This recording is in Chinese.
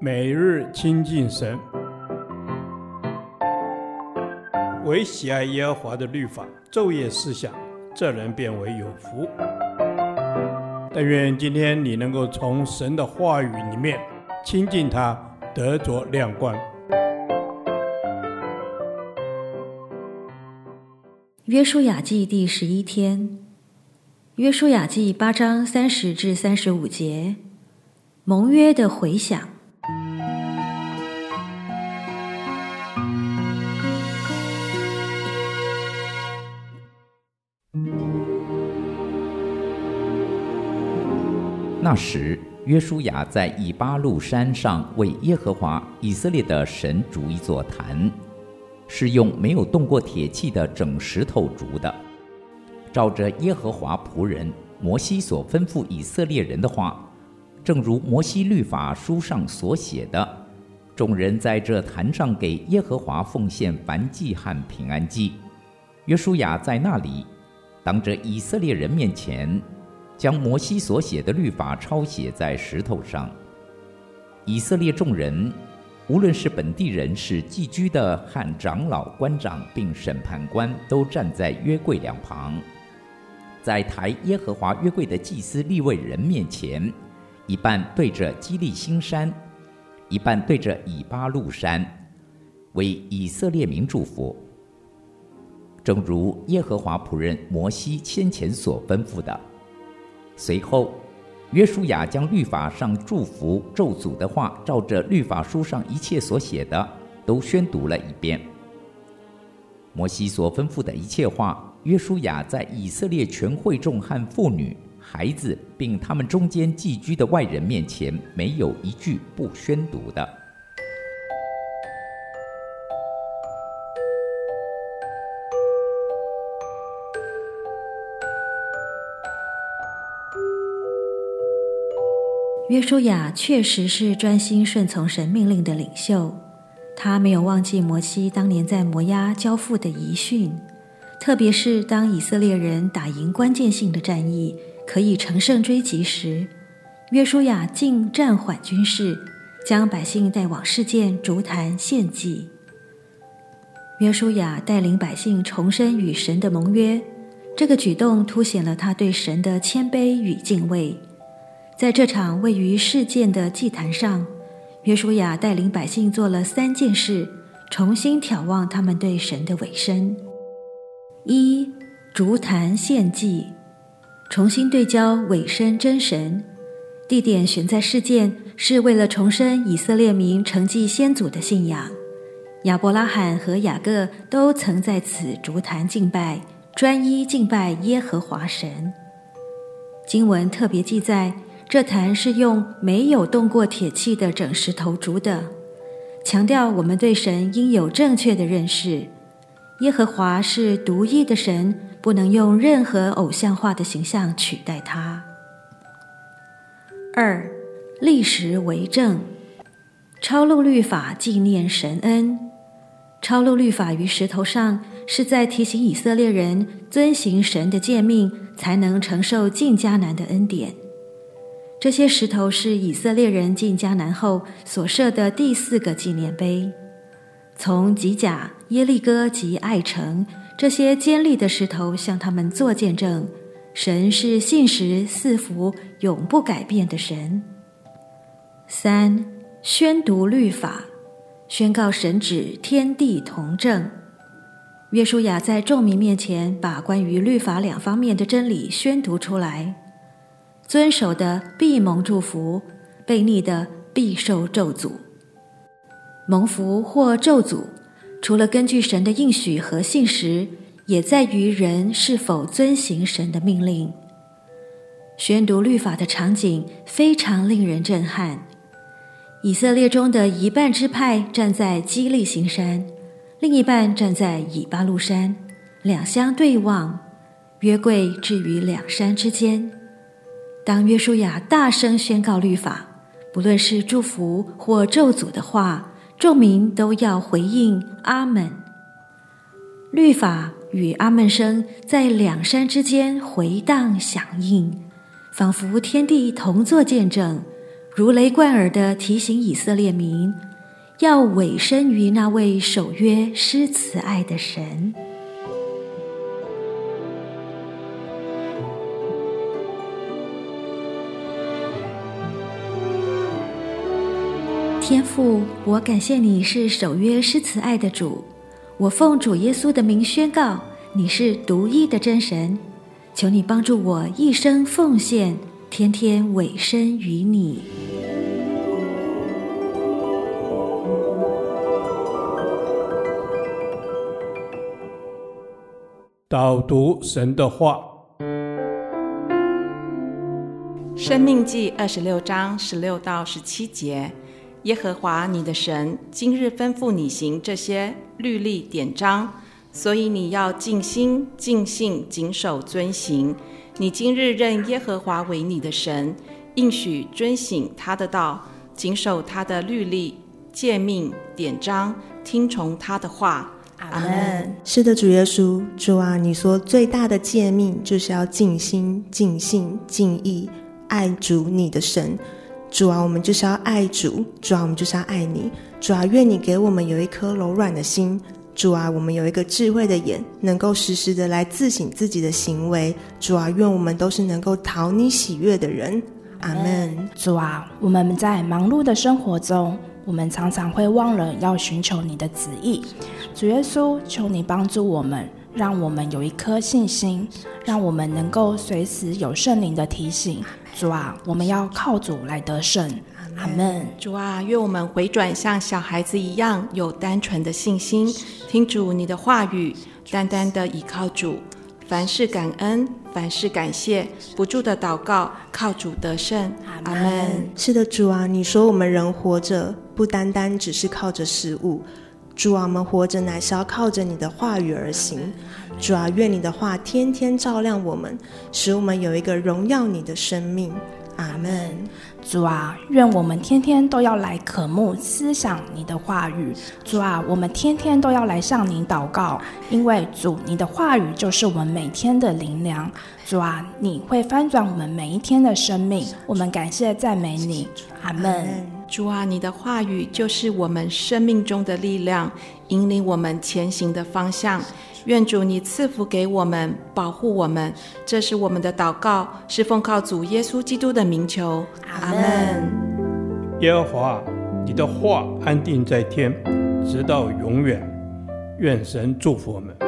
每日亲近神，唯喜爱耶和华的律法，昼夜思想，这人便为有福。但愿今天你能够从神的话语里面亲近他，得着亮光。约书亚记第十一天，约书亚记八章三十至三十五节，盟约的回响。那时，约书亚在以巴路山上为耶和华以色列的神筑一座坛。是用没有动过铁器的整石头筑的，照着耶和华仆人摩西所吩咐以色列人的话，正如摩西律法书上所写的，众人在这坛上给耶和华奉献燔祭和平安祭。约书亚在那里，当着以色列人面前，将摩西所写的律法抄写在石头上。以色列众人。无论是本地人、是寄居的，和长老、官长，并审判官，都站在约柜两旁，在抬耶和华约柜的祭司利未人面前，一半对着基利新山，一半对着以巴路山，为以色列民祝福，正如耶和华仆人摩西先前所吩咐的。随后。约书亚将律法上祝福咒诅的话，照着律法书上一切所写的，都宣读了一遍。摩西所吩咐的一切话，约书亚在以色列全会众和妇女、孩子，并他们中间寄居的外人面前，没有一句不宣读的。约书亚确实是专心顺从神命令的领袖，他没有忘记摩西当年在摩押交付的遗训，特别是当以色列人打赢关键性的战役，可以乘胜追击时，约书亚竟暂缓军事，将百姓带往示剑筑坛献祭。约书亚带领百姓重申与神的盟约，这个举动凸显了他对神的谦卑与敬畏。在这场位于示剑的祭坛上，约书亚带领百姓做了三件事，重新眺望他们对神的委身：一、烛坛献祭，重新对焦委身真神；地点选在示剑，是为了重申以色列民承继先祖的信仰。亚伯拉罕和雅各都曾在此筑坛敬拜，专一敬拜耶和华神。经文特别记载。这坛是用没有动过铁器的整石头筑的，强调我们对神应有正确的认识。耶和华是独一的神，不能用任何偶像化的形象取代他。二，立石为证，抄录律法纪念神恩。抄录律法于石头上，是在提醒以色列人遵行神的诫命，才能承受进迦南的恩典。这些石头是以色列人进迦南后所设的第四个纪念碑。从吉甲、耶利哥及艾城，这些尖利的石头向他们做见证：神是信实、赐福、永不改变的神。三、宣读律法，宣告神旨，天地同正。约书亚在众民面前把关于律法两方面的真理宣读出来。遵守的必蒙祝福，悖逆的必受咒诅。蒙福或咒诅，除了根据神的应许和信实，也在于人是否遵行神的命令。宣读律法的场景非常令人震撼。以色列中的一半支派站在基利心山，另一半站在以巴路山，两相对望，约柜置于两山之间。当约书亚大声宣告律法，不论是祝福或咒诅的话，众民都要回应阿门。律法与阿门声在两山之间回荡响应，仿佛天地同作见证，如雷贯耳地提醒以色列民，要委身于那位守约施慈爱的神。天父，我感谢你是守约施慈爱的主，我奉主耶稣的名宣告，你是独一的真神，求你帮助我一生奉献，天天委身于你。导读神的话，《生命记》二十六章十六到十七节。耶和华你的神今日吩咐你行这些律例典章，所以你要尽心尽性谨守遵行。你今日认耶和华为你的神，应许遵行他的道，谨守他的律例诫命典章，听从他的话。阿门。是的，主耶稣，主啊，你说最大的诫命就是要尽心尽性尽意爱主你的神。主啊，我们就是要爱主；主啊，我们就是要爱你；主啊，愿你给我们有一颗柔软的心；主啊，我们有一个智慧的眼，能够时时的来自省自己的行为；主啊，愿我们都是能够讨你喜悦的人。阿门。主啊，我们在忙碌的生活中，我们常常会忘了要寻求你的旨意。主耶稣，求你帮助我们，让我们有一颗信心，让我们能够随时有圣灵的提醒。主啊，我们要靠主来得胜。阿门。主啊，愿我们回转像小孩子一样，有单纯的信心，听主你的话语，单单的倚靠主，凡事感恩，凡事感谢，不住的祷告，靠主得胜。阿门。是的，主啊，你说我们人活着，不单单只是靠着食物。主啊，我们活着乃是要靠着你的话语而行。主啊，愿你的话天天照亮我们，使我们有一个荣耀你的生命。阿门。主啊，愿我们天天都要来渴慕思想你的话语。主啊，我们天天都要来向你祷告，因为主你的话语就是我们每天的灵粮。主啊，你会翻转我们每一天的生命。我们感谢赞美你。阿门。主啊，你的话语就是我们生命中的力量，引领我们前行的方向。愿主你赐福给我们，保护我们。这是我们的祷告，是奉靠主耶稣基督的名求。阿门。耶和华，你的话安定在天，直到永远。愿神祝福我们。